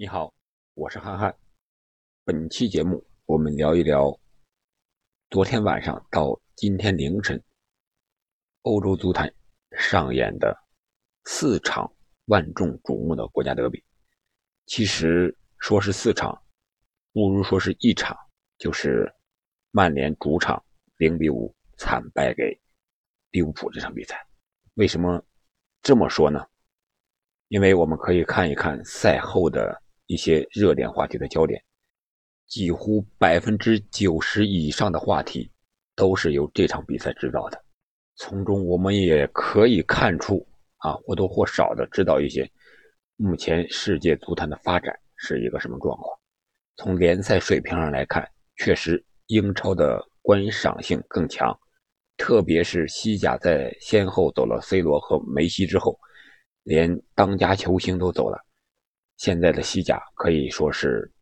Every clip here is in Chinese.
你好，我是憨憨。本期节目我们聊一聊昨天晚上到今天凌晨，欧洲足坛上演的四场万众瞩目的国家德比。其实说是四场，不如说是一场，就是曼联主场零比五惨败给利物浦这场比赛。为什么这么说呢？因为我们可以看一看赛后的。一些热点话题的焦点，几乎百分之九十以上的话题都是由这场比赛制造的。从中我们也可以看出，啊，或多或少的知道一些目前世界足坛的发展是一个什么状况。从联赛水平上来看，确实英超的观赏性更强，特别是西甲在先后走了 C 罗和梅西之后，连当家球星都走了。现在的西甲可以说是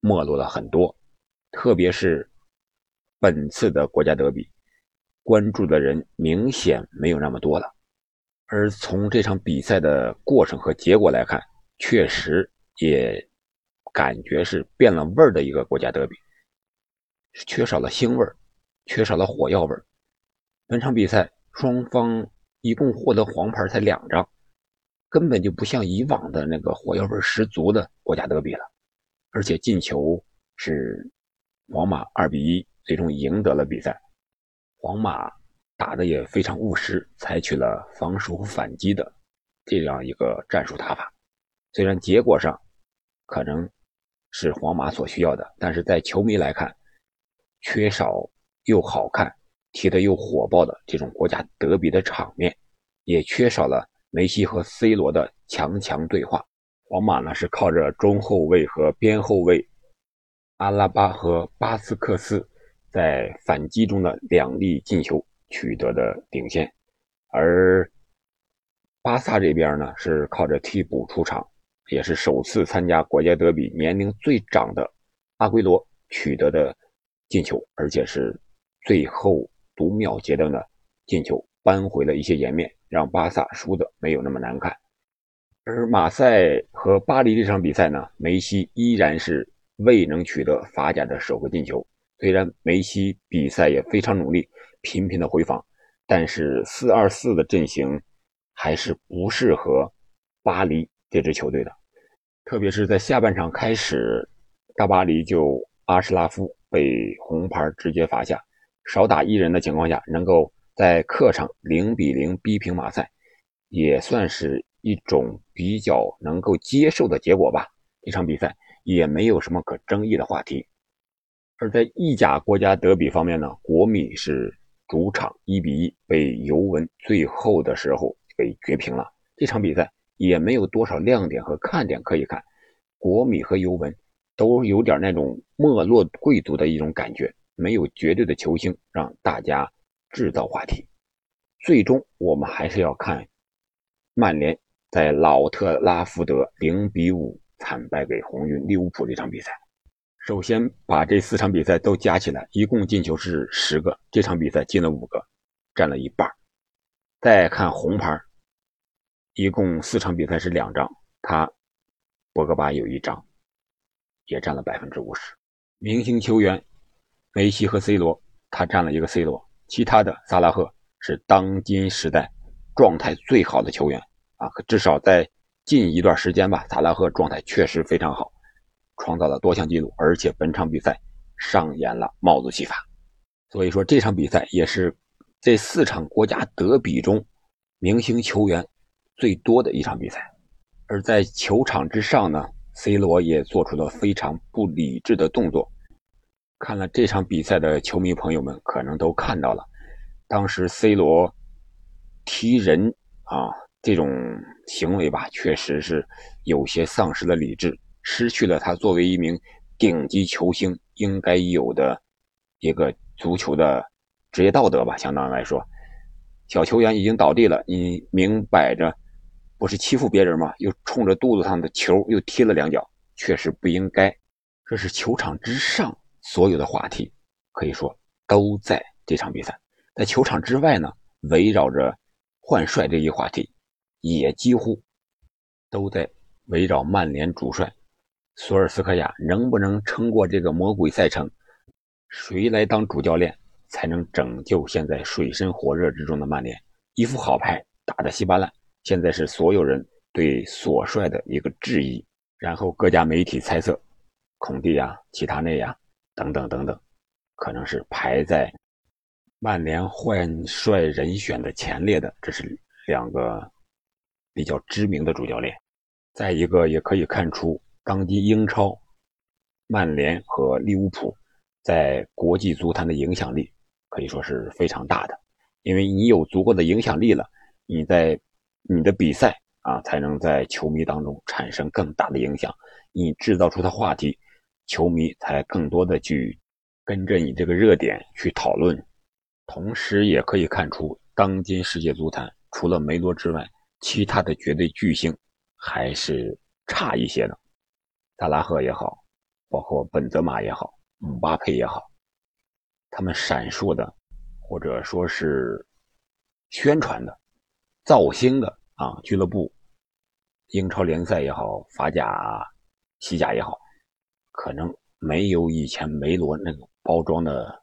没落了很多，特别是本次的国家德比，关注的人明显没有那么多了。而从这场比赛的过程和结果来看，确实也感觉是变了味儿的一个国家德比，缺少了腥味儿，缺少了火药味儿。本场比赛双方一共获得黄牌才两张。根本就不像以往的那个火药味十足的国家德比了，而且进球是皇马二比一最终赢得了比赛。皇马打的也非常务实，采取了防守反击的这样一个战术打法。虽然结果上可能是皇马所需要的，但是在球迷来看，缺少又好看、踢得又火爆的这种国家德比的场面，也缺少了。梅西和 C 罗的强强对话，皇马呢是靠着中后卫和边后卫阿拉巴和巴斯克斯在反击中的两粒进球取得的领先，而巴萨这边呢是靠着替补出场，也是首次参加国家德比年龄最长的阿圭罗取得的进球，而且是最后读秒阶段的进球，扳回了一些颜面。让巴萨输的没有那么难看，而马赛和巴黎这场比赛呢，梅西依然是未能取得法甲的首个进球。虽然梅西比赛也非常努力，频频的回防，但是四二四的阵型还是不适合巴黎这支球队的。特别是在下半场开始，大巴黎就阿什拉夫被红牌直接罚下，少打一人的情况下，能够。在客场零比零逼平马赛，也算是一种比较能够接受的结果吧。这场比赛也没有什么可争议的话题。而在意甲国家德比方面呢，国米是主场一比一被尤文最后的时候给绝平了。这场比赛也没有多少亮点和看点可以看，国米和尤文都有点那种没落贵族的一种感觉，没有绝对的球星让大家。制造话题，最终我们还是要看曼联在老特拉福德零比五惨败给红军利物浦这场比赛。首先把这四场比赛都加起来，一共进球是十个，这场比赛进了五个，占了一半。再看红牌，一共四场比赛是两张，他博格巴有一张，也占了百分之五十。明星球员梅西和 C 罗，他占了一个 C 罗。其他的萨拉赫是当今时代状态最好的球员啊，至少在近一段时间吧，萨拉赫状态确实非常好，创造了多项纪录，而且本场比赛上演了帽子戏法，所以说这场比赛也是这四场国家德比中明星球员最多的一场比赛。而在球场之上呢，C 罗也做出了非常不理智的动作。看了这场比赛的球迷朋友们可能都看到了，当时 C 罗踢人啊这种行为吧，确实是有些丧失了理智，失去了他作为一名顶级球星应该有的一个足球的职业道德吧。相当于来说，小球员已经倒地了，你明摆着不是欺负别人吗？又冲着肚子上的球又踢了两脚，确实不应该。这是球场之上。所有的话题可以说都在这场比赛，在球场之外呢，围绕着换帅这一话题，也几乎都在围绕曼联主帅索尔斯克亚能不能撑过这个魔鬼赛程？谁来当主教练才能拯救现在水深火热之中的曼联？一副好牌打得稀巴烂，现在是所有人对索帅的一个质疑。然后各家媒体猜测，孔蒂呀、齐达内呀等等等等，可能是排在曼联换帅人选的前列的。这是两个比较知名的主教练。再一个，也可以看出。当今英超，曼联和利物浦在国际足坛的影响力可以说是非常大的，因为你有足够的影响力了，你在你的比赛啊才能在球迷当中产生更大的影响，你制造出的话题，球迷才更多的去跟着你这个热点去讨论。同时，也可以看出，当今世界足坛除了梅罗之外，其他的绝对巨星还是差一些的。萨拉赫也好，包括本泽马也好，姆巴佩也好，他们闪烁的，或者说是宣传的、造星的啊，俱乐部、英超联赛也好，法甲、西甲也好，可能没有以前梅罗那个包装的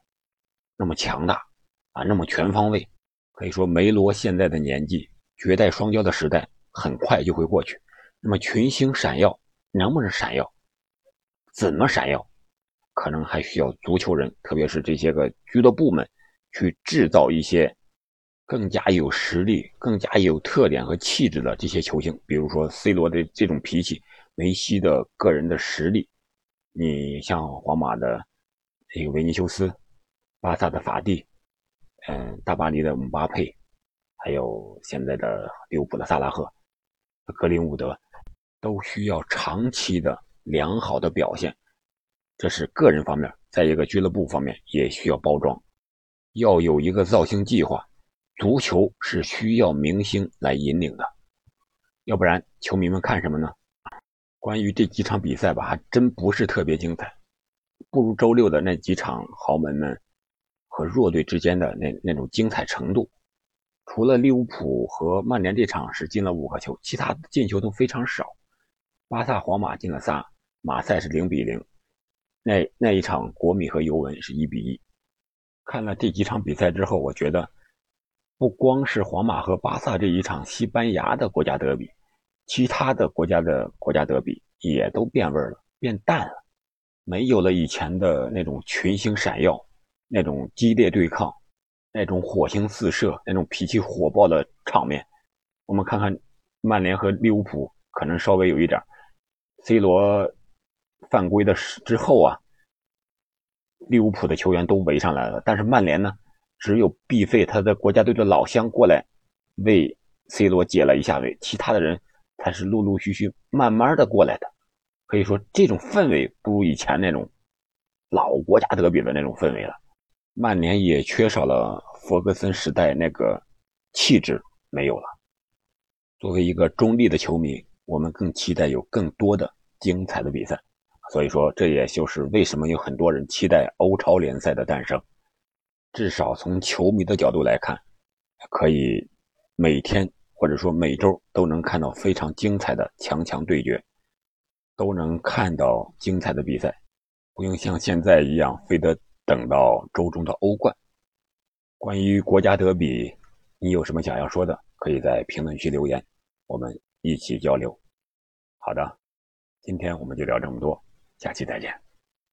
那么强大啊，那么全方位。可以说，梅罗现在的年纪，绝代双骄的时代很快就会过去。那么，群星闪耀。能不能闪耀？怎么闪耀？可能还需要足球人，特别是这些个俱乐部们，去制造一些更加有实力、更加有特点和气质的这些球星。比如说 C 罗的这种脾气，梅西的个人的实力，你像皇马的这个维尼修斯，巴萨的法蒂，嗯，大巴黎的姆巴佩，还有现在的利物浦的萨拉赫、格林伍德。都需要长期的良好的表现，这是个人方面。在一个俱乐部方面也需要包装，要有一个造星计划。足球是需要明星来引领的，要不然球迷们看什么呢？关于这几场比赛吧，还真不是特别精彩，不如周六的那几场豪门们和弱队之间的那那种精彩程度。除了利物浦和曼联这场是进了五个球，其他进球都非常少。巴萨、皇马进了仨，马赛是零比零。那那一场国米和尤文是一比一。看了这几场比赛之后，我觉得不光是皇马和巴萨这一场西班牙的国家德比，其他的国家的国家德比也都变味了，变淡了，没有了以前的那种群星闪耀、那种激烈对抗、那种火星四射、那种脾气火爆的场面。我们看看曼联和利物浦，可能稍微有一点。C 罗犯规的之后啊，利物浦的球员都围上来了，但是曼联呢，只有毕费他的国家队的老乡过来为 C 罗解了一下围，其他的人才是陆陆续续慢慢的过来的。可以说，这种氛围不如以前那种老国家德比的那种氛围了。曼联也缺少了弗格森时代那个气质，没有了。作为一个中立的球迷。我们更期待有更多的精彩的比赛，所以说这也就是为什么有很多人期待欧超联赛的诞生。至少从球迷的角度来看，可以每天或者说每周都能看到非常精彩的强强对决，都能看到精彩的比赛，不用像现在一样非得等到周中的欧冠。关于国家德比，你有什么想要说的，可以在评论区留言，我们。一起交流，好的，今天我们就聊这么多，下期再见。